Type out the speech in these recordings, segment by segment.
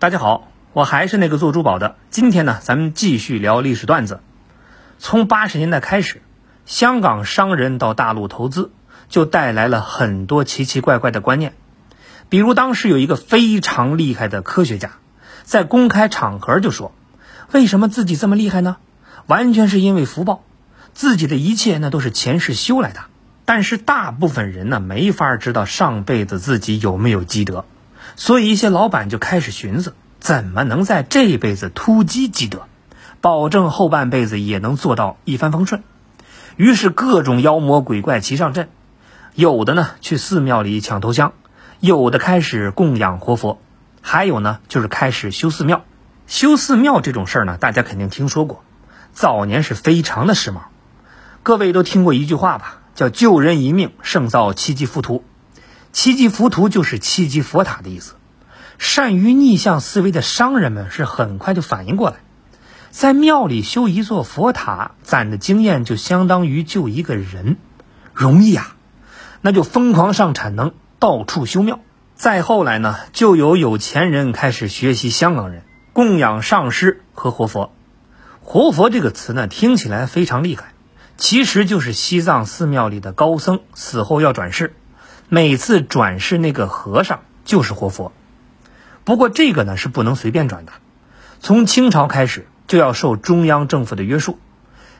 大家好，我还是那个做珠宝的。今天呢，咱们继续聊历史段子。从八十年代开始，香港商人到大陆投资，就带来了很多奇奇怪怪的观念。比如当时有一个非常厉害的科学家，在公开场合就说：“为什么自己这么厉害呢？完全是因为福报，自己的一切那都是前世修来的。”但是大部分人呢，没法知道上辈子自己有没有积德。所以，一些老板就开始寻思，怎么能在这辈子突击积德，保证后半辈子也能做到一帆风顺。于是，各种妖魔鬼怪齐上阵，有的呢去寺庙里抢头香，有的开始供养活佛，还有呢就是开始修寺庙。修寺庙这种事儿呢，大家肯定听说过，早年是非常的时髦。各位都听过一句话吧，叫“救人一命胜造七级浮屠”。七级浮屠就是七级佛塔的意思。善于逆向思维的商人们是很快就反应过来，在庙里修一座佛塔，攒的经验就相当于救一个人，容易啊！那就疯狂上产能，到处修庙。再后来呢，就有有钱人开始学习香港人，供养上师和活佛。活佛这个词呢，听起来非常厉害，其实就是西藏寺庙里的高僧死后要转世。每次转世那个和尚就是活佛，不过这个呢是不能随便转的，从清朝开始就要受中央政府的约束。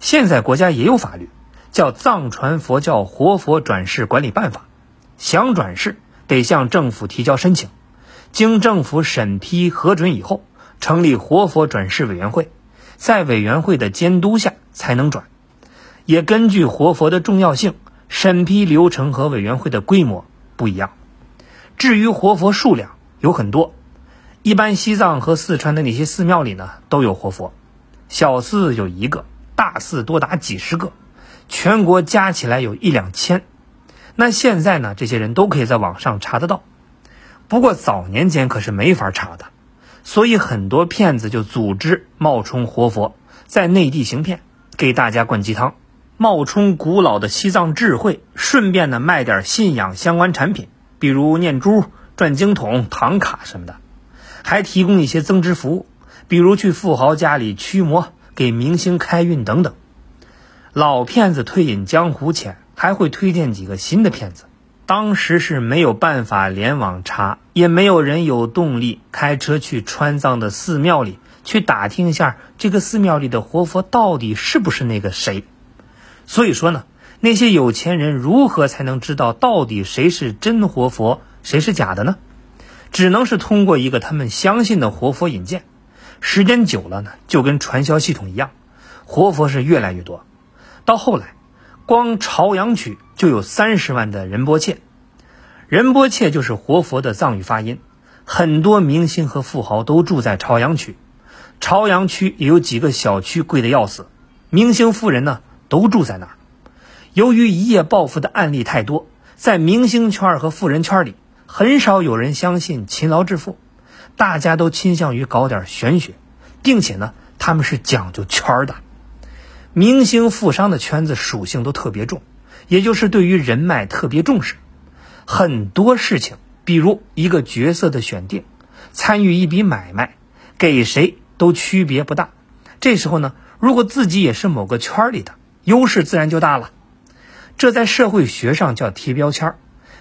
现在国家也有法律，叫《藏传佛教活佛转世管理办法》，想转世得向政府提交申请，经政府审批核准以后，成立活佛转世委员会，在委员会的监督下才能转，也根据活佛的重要性。审批流程和委员会的规模不一样。至于活佛数量有很多，一般西藏和四川的那些寺庙里呢都有活佛，小寺有一个，大寺多达几十个，全国加起来有一两千。那现在呢，这些人都可以在网上查得到。不过早年间可是没法查的，所以很多骗子就组织冒充活佛，在内地行骗，给大家灌鸡汤。冒充古老的西藏智慧，顺便呢卖点信仰相关产品，比如念珠、转经筒、唐卡什么的，还提供一些增值服务，比如去富豪家里驱魔、给明星开运等等。老骗子退隐江湖前，还会推荐几个新的骗子。当时是没有办法联网查，也没有人有动力开车去川藏的寺庙里去打听一下，这个寺庙里的活佛到底是不是那个谁。所以说呢，那些有钱人如何才能知道到底谁是真活佛，谁是假的呢？只能是通过一个他们相信的活佛引荐。时间久了呢，就跟传销系统一样，活佛是越来越多。到后来，光朝阳区就有三十万的仁波切。仁波切就是活佛的藏语发音。很多明星和富豪都住在朝阳区。朝阳区也有几个小区贵的要死，明星富人呢。都住在那儿。由于一夜暴富的案例太多，在明星圈和富人圈里，很少有人相信勤劳致富，大家都倾向于搞点玄学，并且呢，他们是讲究圈的。明星富商的圈子属性都特别重，也就是对于人脉特别重视。很多事情，比如一个角色的选定，参与一笔买卖，给谁都区别不大。这时候呢，如果自己也是某个圈里的，优势自然就大了，这在社会学上叫贴标签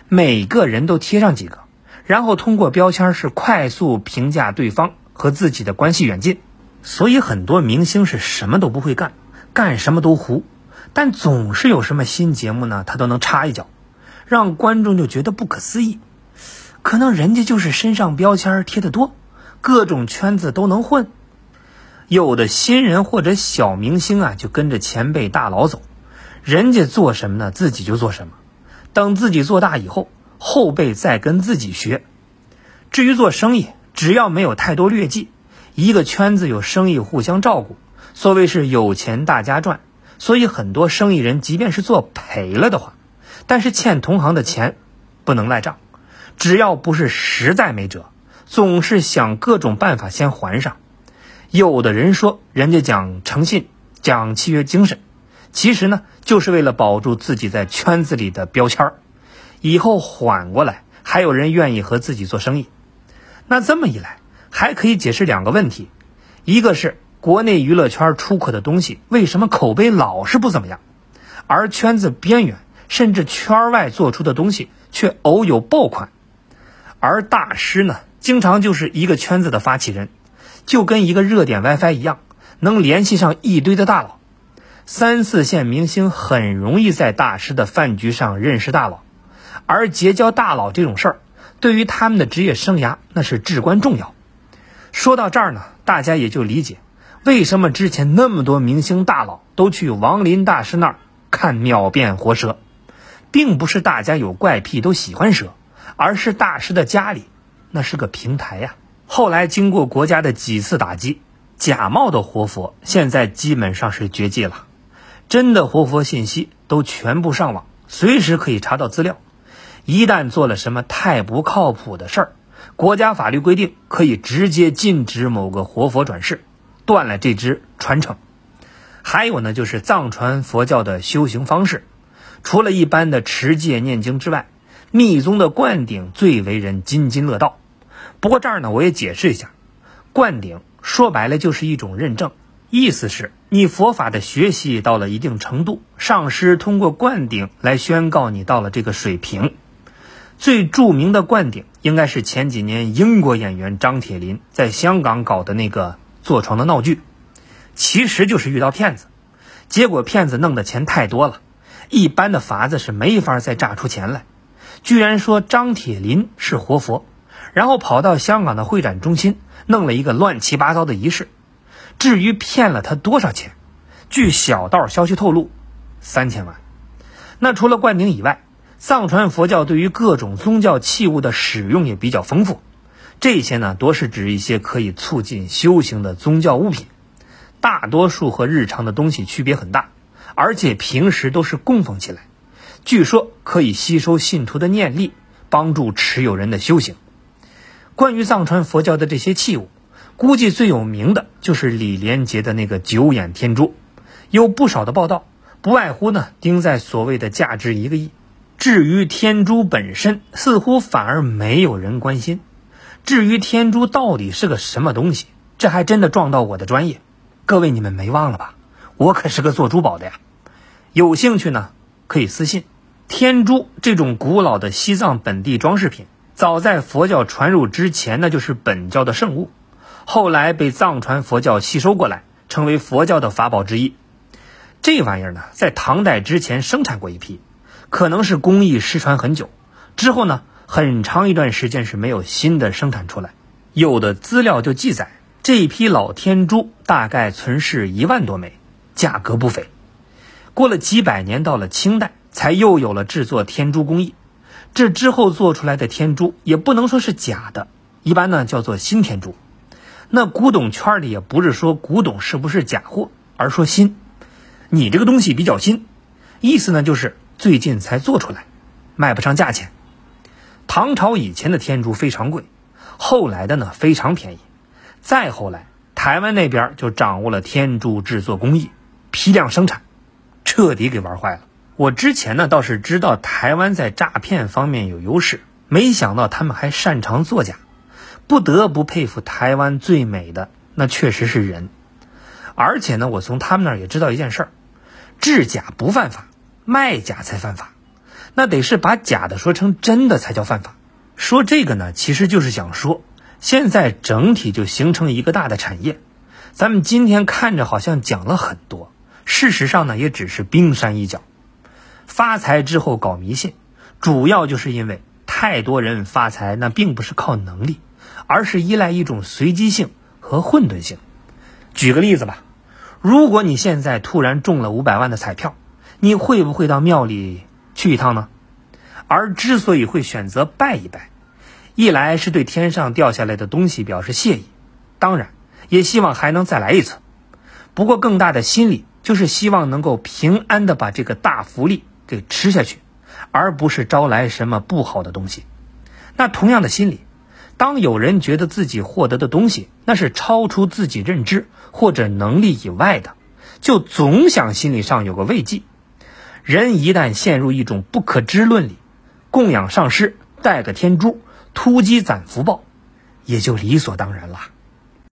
每个人都贴上几个，然后通过标签是快速评价对方和自己的关系远近。所以很多明星是什么都不会干，干什么都糊，但总是有什么新节目呢，他都能插一脚，让观众就觉得不可思议。可能人家就是身上标签贴的多，各种圈子都能混。有的新人或者小明星啊，就跟着前辈大佬走，人家做什么呢，自己就做什么。等自己做大以后，后辈再跟自己学。至于做生意，只要没有太多劣迹，一个圈子有生意互相照顾，所谓是有钱大家赚。所以很多生意人，即便是做赔了的话，但是欠同行的钱不能赖账，只要不是实在没辙，总是想各种办法先还上。有的人说，人家讲诚信，讲契约精神，其实呢，就是为了保住自己在圈子里的标签儿，以后缓过来，还有人愿意和自己做生意。那这么一来，还可以解释两个问题，一个是国内娱乐圈出口的东西为什么口碑老是不怎么样，而圈子边缘甚至圈外做出的东西却偶有爆款，而大师呢，经常就是一个圈子的发起人，就跟一个热点 WiFi 一样，能联系上一堆的大佬。三四线明星很容易在大师的饭局上认识大佬，而结交大佬这种事儿，对于他们的职业生涯那是至关重要。说到这儿呢，大家也就理解为什么之前那么多明星大佬都去王林大师那儿看秒变活蛇，并不是大家有怪癖都喜欢蛇，而是大师的家里那是个平台呀。后来经过国家的几次打击，假冒的活佛现在基本上是绝迹了。真的活佛信息都全部上网，随时可以查到资料。一旦做了什么太不靠谱的事儿，国家法律规定可以直接禁止某个活佛转世，断了这支传承。还有呢，就是藏传佛教的修行方式，除了一般的持戒念经之外，密宗的灌顶最为人津津乐道。不过这儿呢，我也解释一下，灌顶说白了就是一种认证。意思是你佛法的学习到了一定程度，上师通过灌顶来宣告你到了这个水平。最著名的灌顶应该是前几年英国演员张铁林在香港搞的那个坐床的闹剧，其实就是遇到骗子，结果骗子弄的钱太多了，一般的法子是没法再榨出钱来，居然说张铁林是活佛，然后跑到香港的会展中心弄了一个乱七八糟的仪式。至于骗了他多少钱，据小道消息透露，三千万。那除了灌顶以外，藏传佛教对于各种宗教器物的使用也比较丰富。这些呢，多是指一些可以促进修行的宗教物品，大多数和日常的东西区别很大，而且平时都是供奉起来。据说可以吸收信徒的念力，帮助持有人的修行。关于藏传佛教的这些器物。估计最有名的就是李连杰的那个九眼天珠，有不少的报道，不外乎呢盯在所谓的价值一个亿。至于天珠本身，似乎反而没有人关心。至于天珠到底是个什么东西，这还真的撞到我的专业。各位你们没忘了吧？我可是个做珠宝的呀。有兴趣呢可以私信。天珠这种古老的西藏本地装饰品，早在佛教传入之前，那就是本教的圣物。后来被藏传佛教吸收过来，成为佛教的法宝之一。这玩意儿呢，在唐代之前生产过一批，可能是工艺失传很久。之后呢，很长一段时间是没有新的生产出来。有的资料就记载，这一批老天珠大概存世一万多枚，价格不菲。过了几百年，到了清代，才又有了制作天珠工艺。这之后做出来的天珠也不能说是假的，一般呢叫做新天珠。那古董圈里也不是说古董是不是假货，而说新。你这个东西比较新，意思呢就是最近才做出来，卖不上价钱。唐朝以前的天珠非常贵，后来的呢非常便宜。再后来，台湾那边就掌握了天珠制作工艺，批量生产，彻底给玩坏了。我之前呢倒是知道台湾在诈骗方面有优势，没想到他们还擅长作假。不得不佩服台湾最美的那确实是人，而且呢，我从他们那儿也知道一件事儿：制假不犯法，卖假才犯法。那得是把假的说成真的才叫犯法。说这个呢，其实就是想说，现在整体就形成一个大的产业。咱们今天看着好像讲了很多，事实上呢，也只是冰山一角。发财之后搞迷信，主要就是因为太多人发财，那并不是靠能力。而是依赖一种随机性和混沌性。举个例子吧，如果你现在突然中了五百万的彩票，你会不会到庙里去一趟呢？而之所以会选择拜一拜，一来是对天上掉下来的东西表示谢意，当然也希望还能再来一次。不过更大的心理就是希望能够平安的把这个大福利给吃下去，而不是招来什么不好的东西。那同样的心理。当有人觉得自己获得的东西那是超出自己认知或者能力以外的，就总想心理上有个慰藉。人一旦陷入一种不可知论里，供养上师、带个天珠、突击攒福报，也就理所当然了。